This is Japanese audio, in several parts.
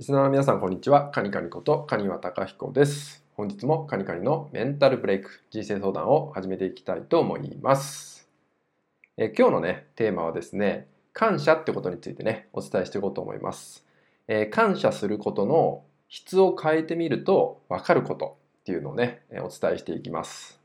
リスナーの皆さん、こんにちは。カニカニことカニワタカヒコです。本日もカニカニのメンタルブレイク、人生相談を始めていきたいと思います。え今日のね、テーマはですね、感謝ってことについてね、お伝えしていこうと思います。え、感謝することの質を変えてみると分かることっていうのをね、お伝えしていきます。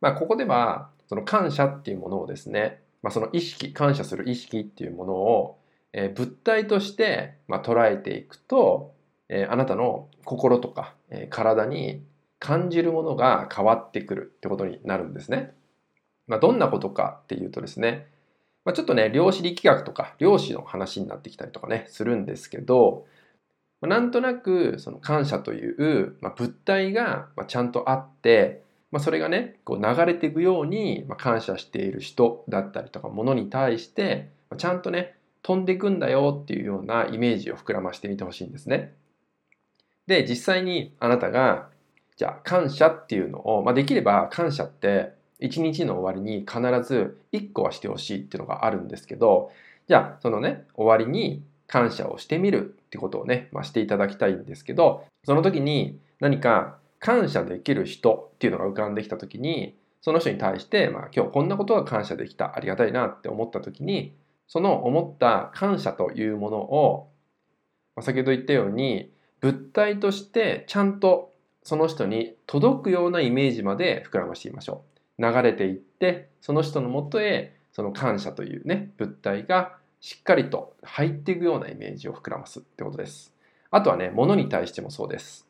まあ、ここでは、その感謝っていうものをですね、まあ、その意識、感謝する意識っていうものをえ物体として、ま捉えていくと、えあなたの心とか、え体に感じるものが変わってくるってことになるんですね。まあ、どんなことかっていうとですね、まあ、ちょっとね、量子力学とか量子の話になってきたりとかね、するんですけど、まあ、なんとなくその感謝という、ま物体がちゃんとあって、まあ、それがね、こう流れていくように、ま感謝している人だったりとか、ものに対して、ちゃんとね、飛んでくんだよっていうようなイメージを膨らましてみてほしいんですね。で、実際にあなたが、じゃあ感謝っていうのを、まあ、できれば感謝って一日の終わりに必ず1個はしてほしいっていうのがあるんですけど、じゃあそのね、終わりに感謝をしてみるってことをね、まあ、していただきたいんですけど、その時に何か感謝できる人っていうのが浮かんできた時に、その人に対して、まあ、今日こんなことが感謝できた、ありがたいなって思った時に、その思った感謝というものを、先ほど言ったように物体としてちゃんとその人に届くようなイメージまで膨らましてみましょう。流れていってその人のもとへその感謝というね物体がしっかりと入っていくようなイメージを膨らますってことです。あとはね、物に対してもそうです。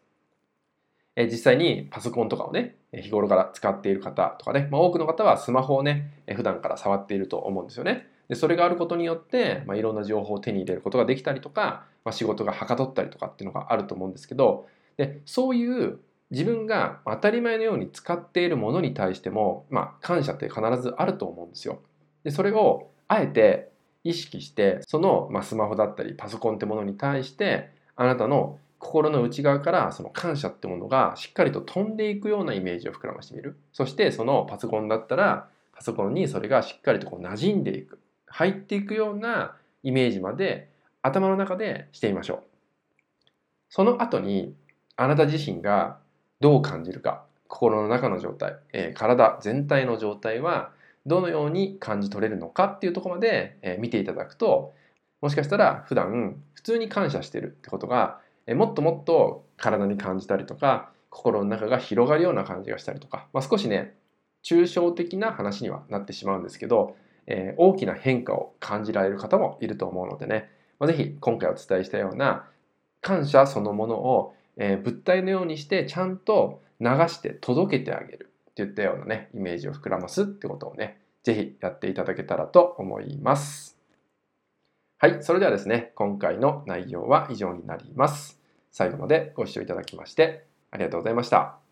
え実際にパソコンとかをね、日頃から使っている方とかね、まあ、多くの方はスマホをね、普段から触っていると思うんですよね。でそれがあることによって、まあ、いろんな情報を手に入れることができたりとか、まあ、仕事がはかどったりとかっていうのがあると思うんですけどでそういう自分が当たり前のように使っているものに対しても、まあ、感謝って必ずあると思うんですよ。でそれをあえて意識してその、まあ、スマホだったりパソコンってものに対してあなたの心の内側からその感謝ってものがしっかりと飛んでいくようなイメージを膨らましてみるそしてそのパソコンだったらパソコンにそれがしっかりとこう馴染んでいく入っていくようなイメージまで頭の中でしてみましょう。その後にあなた自身がどう感じるか心の中の状態、えー、体全体の状態はどのように感じ取れるのかっていうとこまで、えー、見ていただくともしかしたら普段普通に感謝してるってことが、えー、もっともっと体に感じたりとか心の中が広がるような感じがしたりとか、まあ、少しね抽象的な話にはなってしまうんですけどえー、大きな変化を感じられる方もいると思うのでね、まあ、ぜひ今回お伝えしたような感謝そのものを、えー、物体のようにしてちゃんと流して届けてあげるっていったようなねイメージを膨らますってことをねぜひやっていただけたらと思います。はい、それではですね、今回の内容は以上になります。最後までご視聴いただきましてありがとうございました。